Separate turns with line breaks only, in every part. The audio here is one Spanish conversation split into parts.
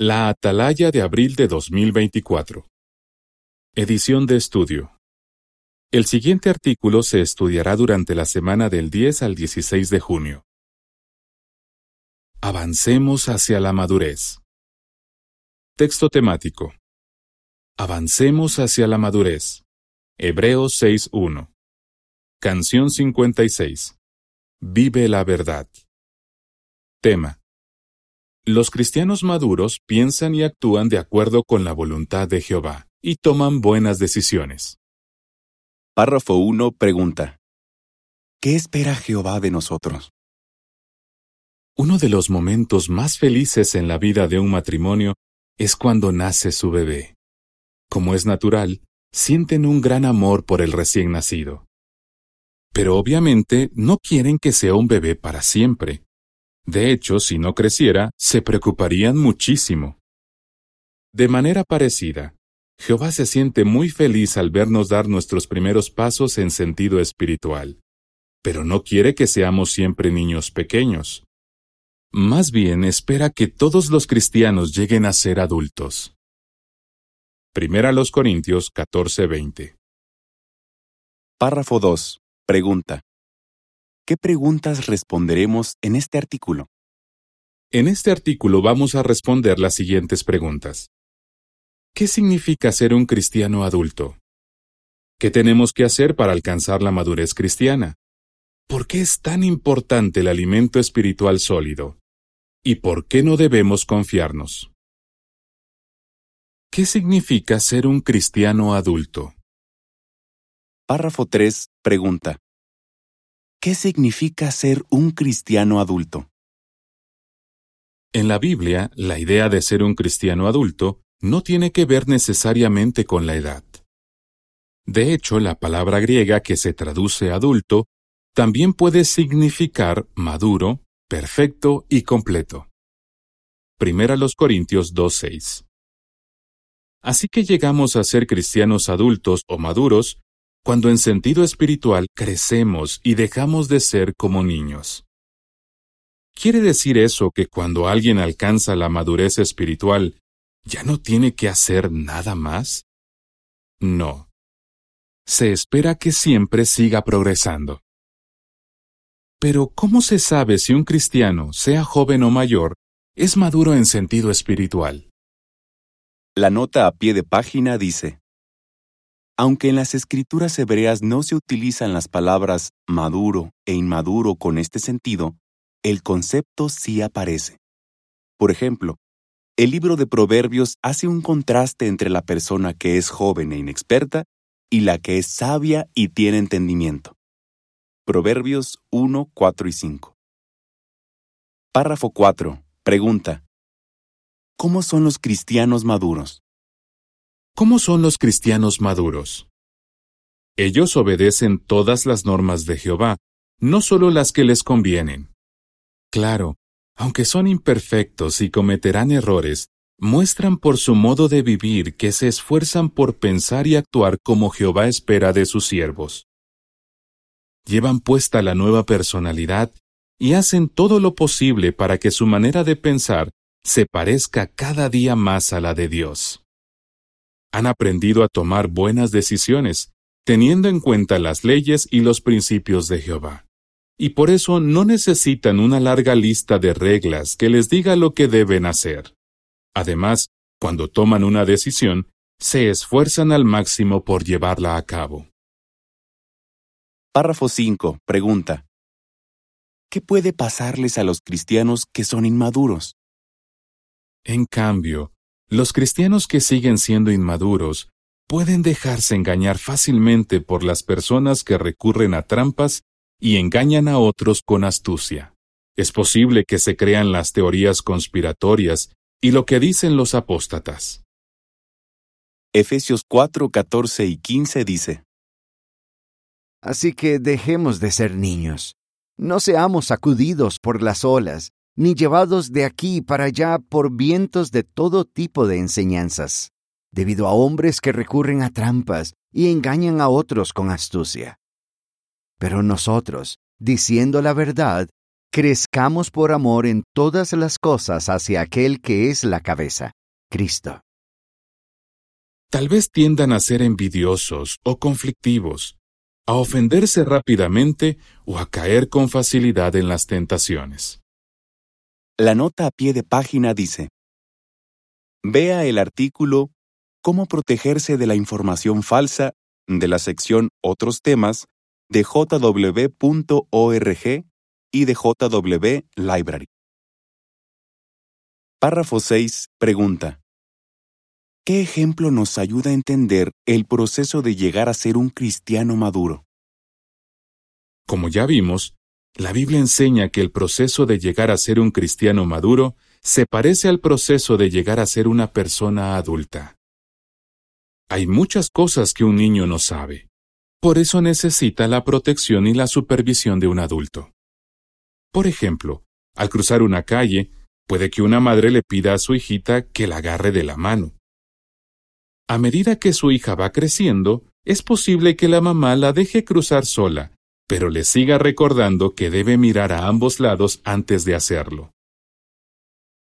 La Atalaya de abril de 2024. Edición de estudio. El siguiente artículo se estudiará durante la semana del 10 al 16 de junio. Avancemos hacia la madurez. Texto temático. Avancemos hacia la madurez. Hebreos 6.1. Canción 56. Vive la verdad. Tema. Los cristianos maduros piensan y actúan de acuerdo con la voluntad de Jehová y toman buenas decisiones.
Párrafo 1 pregunta. ¿Qué espera Jehová de nosotros?
Uno de los momentos más felices en la vida de un matrimonio es cuando nace su bebé. Como es natural, sienten un gran amor por el recién nacido. Pero obviamente no quieren que sea un bebé para siempre. De hecho, si no creciera, se preocuparían muchísimo. De manera parecida, Jehová se siente muy feliz al vernos dar nuestros primeros pasos en sentido espiritual, pero no quiere que seamos siempre niños pequeños. Más bien espera que todos los cristianos lleguen a ser adultos. Primera los Corintios 14:20.
Párrafo 2. Pregunta. ¿Qué preguntas responderemos en este artículo?
En este artículo vamos a responder las siguientes preguntas. ¿Qué significa ser un cristiano adulto? ¿Qué tenemos que hacer para alcanzar la madurez cristiana? ¿Por qué es tan importante el alimento espiritual sólido? ¿Y por qué no debemos confiarnos? ¿Qué significa ser un cristiano adulto?
Párrafo 3. Pregunta. ¿Qué significa ser un cristiano adulto?
En la Biblia, la idea de ser un cristiano adulto no tiene que ver necesariamente con la edad. De hecho, la palabra griega que se traduce adulto también puede significar maduro, perfecto y completo. Primera los Corintios 2.6. Así que llegamos a ser cristianos adultos o maduros cuando en sentido espiritual crecemos y dejamos de ser como niños. ¿Quiere decir eso que cuando alguien alcanza la madurez espiritual, ya no tiene que hacer nada más? No. Se espera que siempre siga progresando. Pero ¿cómo se sabe si un cristiano, sea joven o mayor, es maduro en sentido espiritual?
La nota a pie de página dice, Aunque en las escrituras hebreas no se utilizan las palabras maduro e inmaduro con este sentido, el concepto sí aparece. Por ejemplo, el libro de Proverbios hace un contraste entre la persona que es joven e inexperta y la que es sabia y tiene entendimiento. Proverbios 1, 4 y 5. Párrafo 4. Pregunta. ¿Cómo son los cristianos maduros?
¿Cómo son los cristianos maduros? Ellos obedecen todas las normas de Jehová, no solo las que les convienen. Claro, aunque son imperfectos y cometerán errores, muestran por su modo de vivir que se esfuerzan por pensar y actuar como Jehová espera de sus siervos llevan puesta la nueva personalidad y hacen todo lo posible para que su manera de pensar se parezca cada día más a la de Dios. Han aprendido a tomar buenas decisiones, teniendo en cuenta las leyes y los principios de Jehová. Y por eso no necesitan una larga lista de reglas que les diga lo que deben hacer. Además, cuando toman una decisión, se esfuerzan al máximo por llevarla a cabo.
Párrafo 5. Pregunta. ¿Qué puede pasarles a los cristianos que son inmaduros?
En cambio, los cristianos que siguen siendo inmaduros pueden dejarse engañar fácilmente por las personas que recurren a trampas y engañan a otros con astucia. Es posible que se crean las teorías conspiratorias y lo que dicen los apóstatas.
Efesios 4, 14 y 15 dice,
Así que dejemos de ser niños. No seamos sacudidos por las olas, ni llevados de aquí para allá por vientos de todo tipo de enseñanzas, debido a hombres que recurren a trampas y engañan a otros con astucia. Pero nosotros, diciendo la verdad, crezcamos por amor en todas las cosas hacia aquel que es la cabeza, Cristo.
Tal vez tiendan a ser envidiosos o conflictivos, a ofenderse rápidamente o a caer con facilidad en las tentaciones.
La nota a pie de página dice, Vea el artículo Cómo protegerse de la información falsa de la sección Otros temas de jw.org y de JW Library. Párrafo 6. Pregunta. ¿Qué ejemplo nos ayuda a entender el proceso de llegar a ser un cristiano maduro?
Como ya vimos, la Biblia enseña que el proceso de llegar a ser un cristiano maduro se parece al proceso de llegar a ser una persona adulta. Hay muchas cosas que un niño no sabe. Por eso necesita la protección y la supervisión de un adulto. Por ejemplo, al cruzar una calle, puede que una madre le pida a su hijita que la agarre de la mano. A medida que su hija va creciendo, es posible que la mamá la deje cruzar sola, pero le siga recordando que debe mirar a ambos lados antes de hacerlo.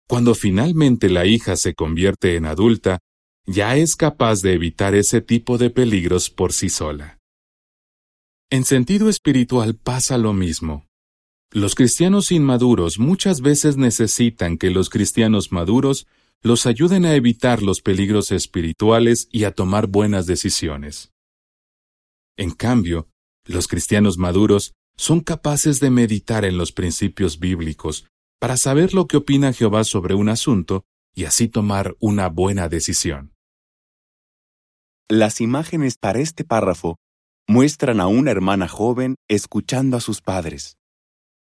Cuando finalmente la hija se convierte en adulta, ya es capaz de evitar ese tipo de peligros por sí sola. En sentido espiritual pasa lo mismo. Los cristianos inmaduros muchas veces necesitan que los cristianos maduros los ayuden a evitar los peligros espirituales y a tomar buenas decisiones. En cambio, los cristianos maduros son capaces de meditar en los principios bíblicos para saber lo que opina Jehová sobre un asunto y así tomar una buena decisión.
Las imágenes para este párrafo muestran a una hermana joven escuchando a sus padres.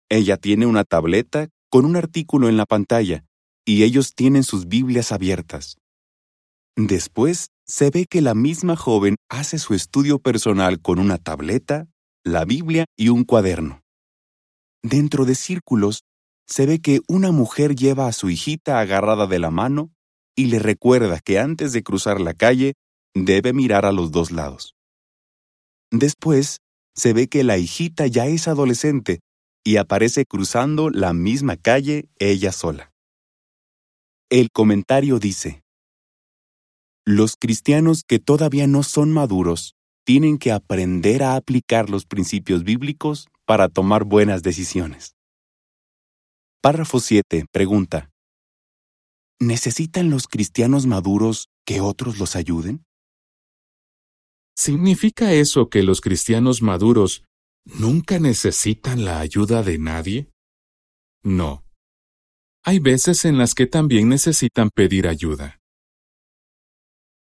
Ella tiene una tableta con un artículo en la pantalla y ellos tienen sus Biblias abiertas. Después se ve que la misma joven hace su estudio personal con una tableta, la Biblia y un cuaderno. Dentro de círculos se ve que una mujer lleva a su hijita agarrada de la mano y le recuerda que antes de cruzar la calle debe mirar a los dos lados. Después se ve que la hijita ya es adolescente y aparece cruzando la misma calle ella sola. El comentario dice, Los cristianos que todavía no son maduros tienen que aprender a aplicar los principios bíblicos para tomar buenas decisiones. Párrafo 7. Pregunta. ¿Necesitan los cristianos maduros que otros los ayuden?
¿Significa eso que los cristianos maduros nunca necesitan la ayuda de nadie? No. Hay veces en las que también necesitan pedir ayuda.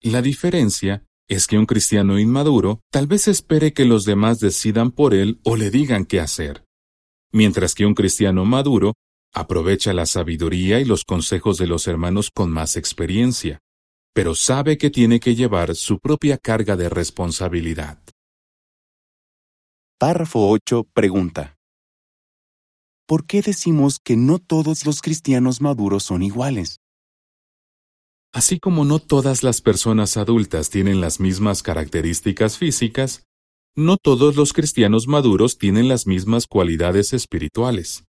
La diferencia es que un cristiano inmaduro tal vez espere que los demás decidan por él o le digan qué hacer, mientras que un cristiano maduro aprovecha la sabiduría y los consejos de los hermanos con más experiencia, pero sabe que tiene que llevar su propia carga de responsabilidad.
Párrafo 8 pregunta. ¿Por qué decimos que no todos los cristianos maduros son iguales?
Así como no todas las personas adultas tienen las mismas características físicas, no todos los cristianos maduros tienen las mismas cualidades espirituales.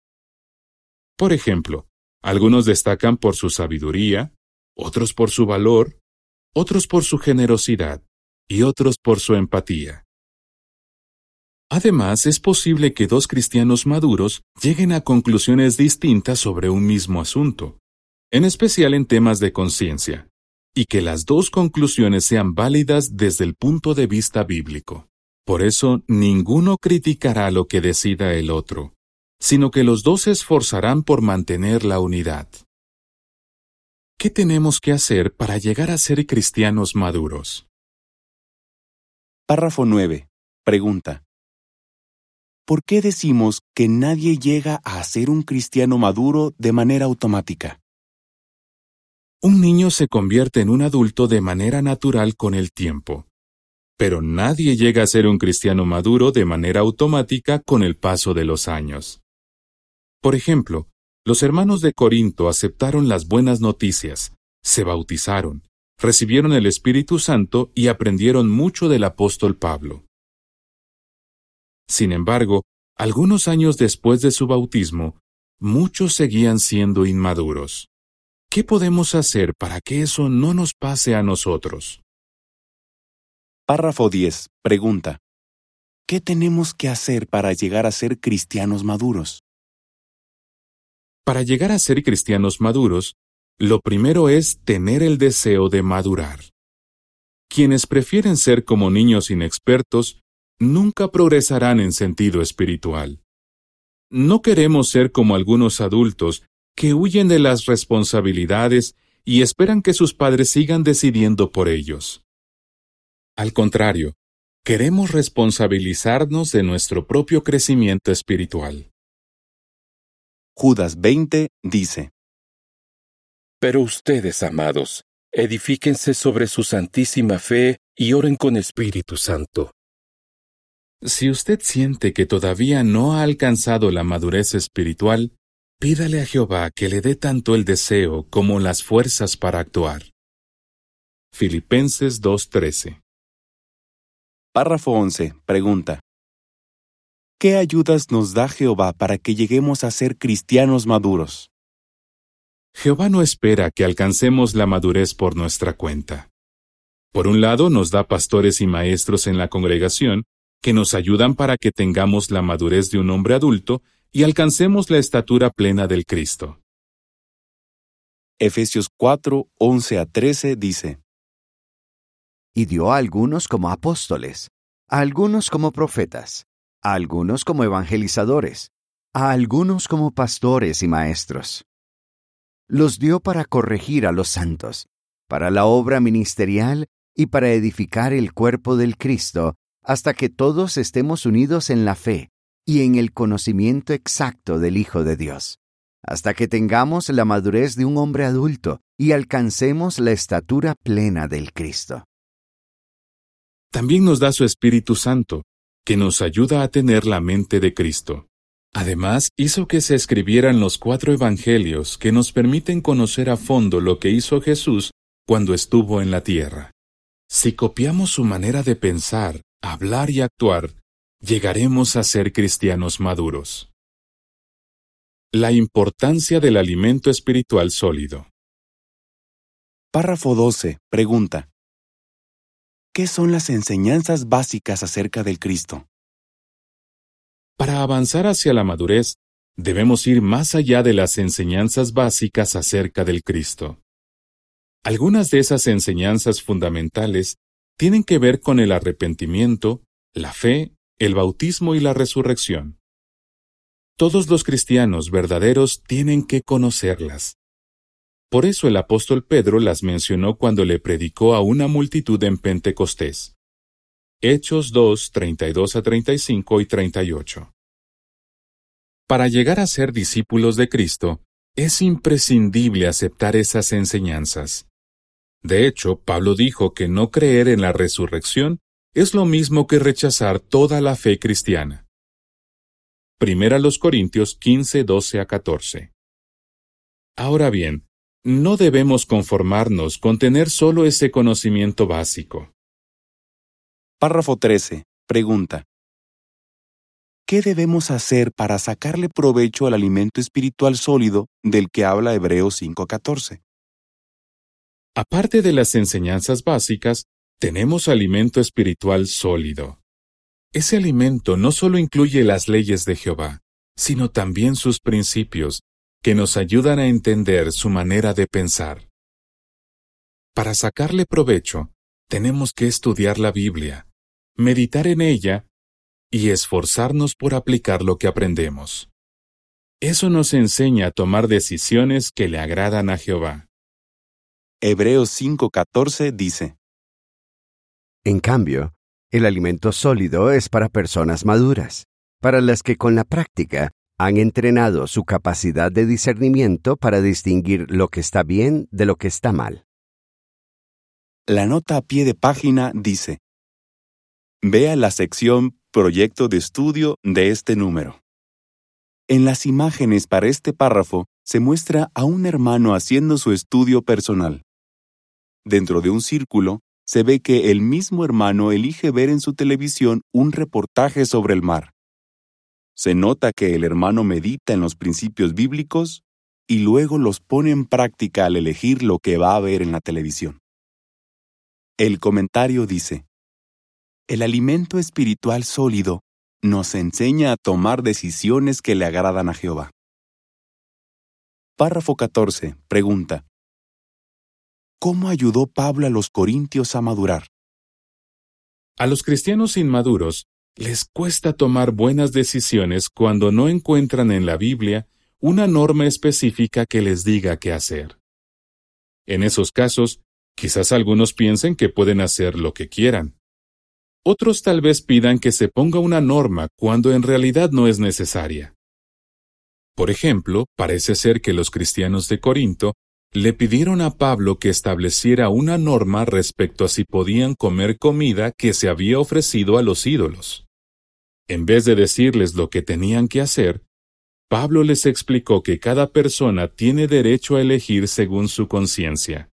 Por ejemplo, algunos destacan por su sabiduría, otros por su valor, otros por su generosidad y otros por su empatía. Además, es posible que dos cristianos maduros lleguen a conclusiones distintas sobre un mismo asunto, en especial en temas de conciencia, y que las dos conclusiones sean válidas desde el punto de vista bíblico. Por eso, ninguno criticará lo que decida el otro, sino que los dos se esforzarán por mantener la unidad. ¿Qué tenemos que hacer para llegar a ser cristianos maduros?
Párrafo 9. Pregunta. ¿Por qué decimos que nadie llega a ser un cristiano maduro de manera automática?
Un niño se convierte en un adulto de manera natural con el tiempo, pero nadie llega a ser un cristiano maduro de manera automática con el paso de los años. Por ejemplo, los hermanos de Corinto aceptaron las buenas noticias, se bautizaron, recibieron el Espíritu Santo y aprendieron mucho del apóstol Pablo. Sin embargo, algunos años después de su bautismo, muchos seguían siendo inmaduros. ¿Qué podemos hacer para que eso no nos pase a nosotros?
Párrafo 10. Pregunta. ¿Qué tenemos que hacer para llegar a ser cristianos maduros?
Para llegar a ser cristianos maduros, lo primero es tener el deseo de madurar. Quienes prefieren ser como niños inexpertos nunca progresarán en sentido espiritual. No queremos ser como algunos adultos que huyen de las responsabilidades y esperan que sus padres sigan decidiendo por ellos. Al contrario, queremos responsabilizarnos de nuestro propio crecimiento espiritual.
Judas 20 dice,
Pero ustedes, amados, edifíquense sobre su santísima fe y oren con Espíritu Santo.
Si usted siente que todavía no ha alcanzado la madurez espiritual, pídale a Jehová que le dé tanto el deseo como las fuerzas para actuar. Filipenses 2:13
Párrafo 11. Pregunta. ¿Qué ayudas nos da Jehová para que lleguemos a ser cristianos maduros?
Jehová no espera que alcancemos la madurez por nuestra cuenta. Por un lado, nos da pastores y maestros en la congregación que nos ayudan para que tengamos la madurez de un hombre adulto y alcancemos la estatura plena del Cristo.
Efesios 4, 11 a 13 dice,
y dio a algunos como apóstoles, a algunos como profetas, a algunos como evangelizadores, a algunos como pastores y maestros. Los dio para corregir a los santos, para la obra ministerial y para edificar el cuerpo del Cristo, hasta que todos estemos unidos en la fe y en el conocimiento exacto del Hijo de Dios, hasta que tengamos la madurez de un hombre adulto y alcancemos la estatura plena del Cristo
también nos da su Espíritu Santo, que nos ayuda a tener la mente de Cristo. Además, hizo que se escribieran los cuatro Evangelios que nos permiten conocer a fondo lo que hizo Jesús cuando estuvo en la tierra. Si copiamos su manera de pensar, hablar y actuar, llegaremos a ser cristianos maduros. La importancia del alimento espiritual sólido.
Párrafo 12. Pregunta. ¿Qué son las enseñanzas básicas acerca del Cristo?
Para avanzar hacia la madurez, debemos ir más allá de las enseñanzas básicas acerca del Cristo. Algunas de esas enseñanzas fundamentales tienen que ver con el arrepentimiento, la fe, el bautismo y la resurrección. Todos los cristianos verdaderos tienen que conocerlas. Por eso el apóstol Pedro las mencionó cuando le predicó a una multitud en Pentecostés. Hechos 2, 32 a 35 y 38. Para llegar a ser discípulos de Cristo, es imprescindible aceptar esas enseñanzas. De hecho, Pablo dijo que no creer en la resurrección es lo mismo que rechazar toda la fe cristiana. Primera los Corintios 15, 12 a 14. Ahora bien, no debemos conformarnos con tener solo ese conocimiento básico.
Párrafo 13. Pregunta. ¿Qué debemos hacer para sacarle provecho al alimento espiritual sólido del que habla Hebreos 5.14?
Aparte de las enseñanzas básicas, tenemos alimento espiritual sólido. Ese alimento no solo incluye las leyes de Jehová, sino también sus principios, que nos ayudan a entender su manera de pensar. Para sacarle provecho, tenemos que estudiar la Biblia, meditar en ella y esforzarnos por aplicar lo que aprendemos. Eso nos enseña a tomar decisiones que le agradan a Jehová.
Hebreos 5:14 dice,
En cambio, el alimento sólido es para personas maduras, para las que con la práctica han entrenado su capacidad de discernimiento para distinguir lo que está bien de lo que está mal.
La nota a pie de página dice, Vea la sección Proyecto de estudio de este número. En las imágenes para este párrafo se muestra a un hermano haciendo su estudio personal. Dentro de un círculo se ve que el mismo hermano elige ver en su televisión un reportaje sobre el mar. Se nota que el hermano medita en los principios bíblicos y luego los pone en práctica al elegir lo que va a ver en la televisión. El comentario dice, El alimento espiritual sólido nos enseña a tomar decisiones que le agradan a Jehová. Párrafo 14. Pregunta. ¿Cómo ayudó Pablo a los corintios a madurar?
A los cristianos inmaduros les cuesta tomar buenas decisiones cuando no encuentran en la Biblia una norma específica que les diga qué hacer. En esos casos, quizás algunos piensen que pueden hacer lo que quieran. Otros tal vez pidan que se ponga una norma cuando en realidad no es necesaria. Por ejemplo, parece ser que los cristianos de Corinto le pidieron a Pablo que estableciera una norma respecto a si podían comer comida que se había ofrecido a los ídolos. En vez de decirles lo que tenían que hacer, Pablo les explicó que cada persona tiene derecho a elegir según su conciencia.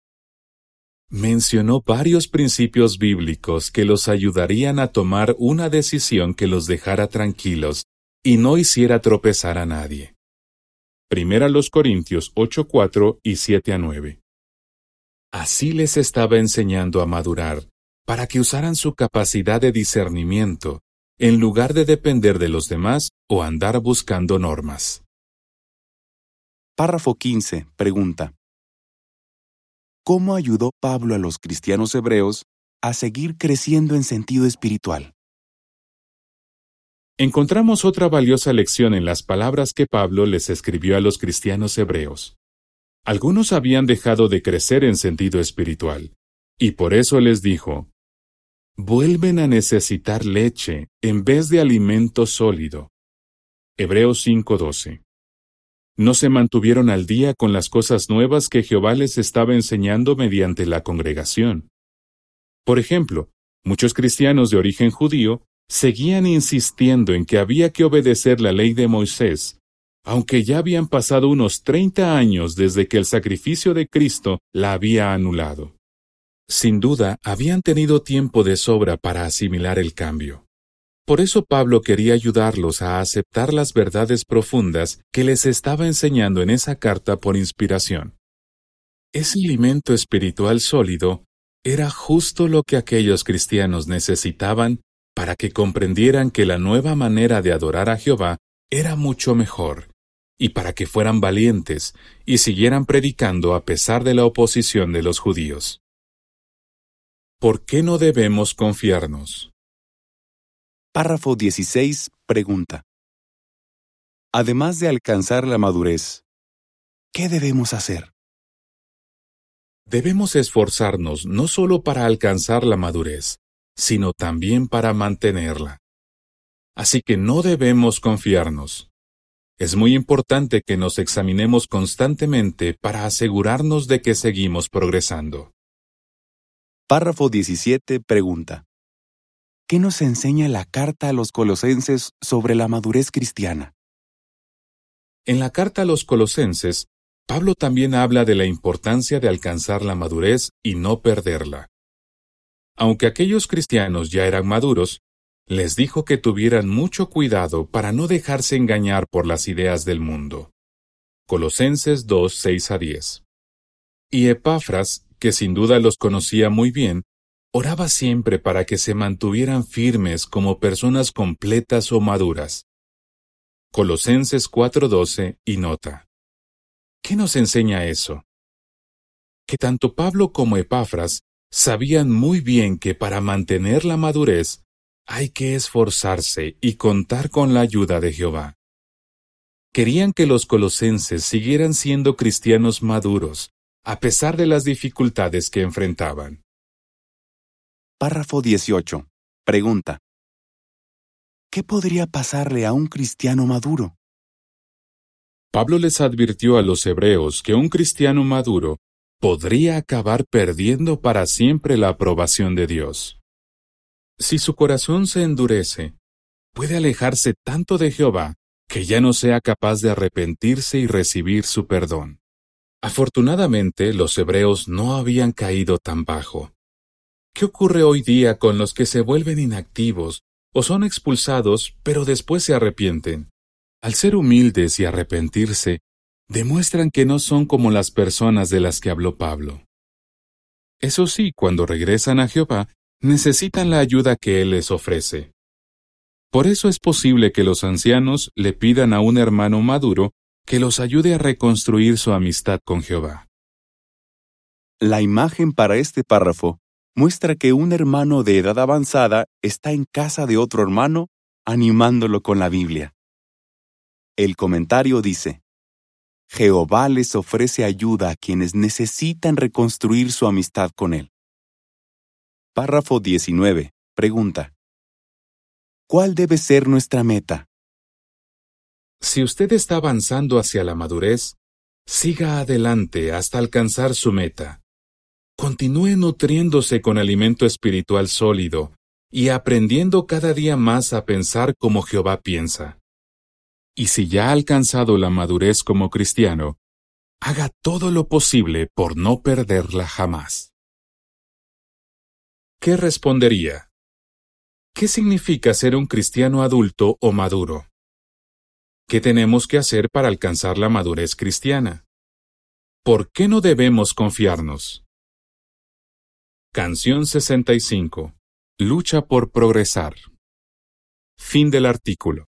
Mencionó varios principios bíblicos que los ayudarían a tomar una decisión que los dejara tranquilos y no hiciera tropezar a nadie. Primera los Corintios 8:4 y 7 a 9. Así les estaba enseñando a madurar, para que usaran su capacidad de discernimiento, en lugar de depender de los demás o andar buscando normas.
Párrafo 15. Pregunta. ¿Cómo ayudó Pablo a los cristianos hebreos a seguir creciendo en sentido espiritual?
Encontramos otra valiosa lección en las palabras que Pablo les escribió a los cristianos hebreos. Algunos habían dejado de crecer en sentido espiritual, y por eso les dijo, vuelven a necesitar leche en vez de alimento sólido. Hebreos 5:12. No se mantuvieron al día con las cosas nuevas que Jehová les estaba enseñando mediante la congregación. Por ejemplo, muchos cristianos de origen judío seguían insistiendo en que había que obedecer la ley de Moisés, aunque ya habían pasado unos treinta años desde que el sacrificio de Cristo la había anulado. Sin duda, habían tenido tiempo de sobra para asimilar el cambio. Por eso Pablo quería ayudarlos a aceptar las verdades profundas que les estaba enseñando en esa carta por inspiración. Ese alimento espiritual sólido era justo lo que aquellos cristianos necesitaban para que comprendieran que la nueva manera de adorar a Jehová era mucho mejor, y para que fueran valientes y siguieran predicando a pesar de la oposición de los judíos. ¿Por qué no debemos confiarnos?
Párrafo 16. Pregunta. Además de alcanzar la madurez, ¿qué debemos hacer?
Debemos esforzarnos no solo para alcanzar la madurez, sino también para mantenerla. Así que no debemos confiarnos. Es muy importante que nos examinemos constantemente para asegurarnos de que seguimos progresando.
Párrafo 17 pregunta. ¿Qué nos enseña la carta a los colosenses sobre la madurez cristiana?
En la carta a los colosenses, Pablo también habla de la importancia de alcanzar la madurez y no perderla. Aunque aquellos cristianos ya eran maduros, les dijo que tuvieran mucho cuidado para no dejarse engañar por las ideas del mundo. Colosenses 2, 6 a 10. Y Epafras, que sin duda los conocía muy bien, oraba siempre para que se mantuvieran firmes como personas completas o maduras. Colosenses 4:12 y nota. ¿Qué nos enseña eso? Que tanto Pablo como Epafras sabían muy bien que para mantener la madurez hay que esforzarse y contar con la ayuda de Jehová. Querían que los colosenses siguieran siendo cristianos maduros, a pesar de las dificultades que enfrentaban.
Párrafo 18. Pregunta. ¿Qué podría pasarle a un cristiano maduro?
Pablo les advirtió a los hebreos que un cristiano maduro podría acabar perdiendo para siempre la aprobación de Dios. Si su corazón se endurece, puede alejarse tanto de Jehová que ya no sea capaz de arrepentirse y recibir su perdón. Afortunadamente, los hebreos no habían caído tan bajo. ¿Qué ocurre hoy día con los que se vuelven inactivos o son expulsados, pero después se arrepienten. Al ser humildes y arrepentirse, demuestran que no son como las personas de las que habló Pablo. Eso sí, cuando regresan a Jehová, necesitan la ayuda que Él les ofrece. Por eso es posible que los ancianos le pidan a un hermano maduro que los ayude a reconstruir su amistad con Jehová.
La imagen para este párrafo muestra que un hermano de edad avanzada está en casa de otro hermano animándolo con la Biblia. El comentario dice, Jehová les ofrece ayuda a quienes necesitan reconstruir su amistad con Él. Párrafo 19. Pregunta. ¿Cuál debe ser nuestra meta?
Si usted está avanzando hacia la madurez, siga adelante hasta alcanzar su meta. Continúe nutriéndose con alimento espiritual sólido y aprendiendo cada día más a pensar como Jehová piensa. Y si ya ha alcanzado la madurez como cristiano, haga todo lo posible por no perderla jamás. ¿Qué respondería? ¿Qué significa ser un cristiano adulto o maduro? ¿Qué tenemos que hacer para alcanzar la madurez cristiana? ¿Por qué no debemos confiarnos? Canción 65. Lucha por progresar. Fin del artículo.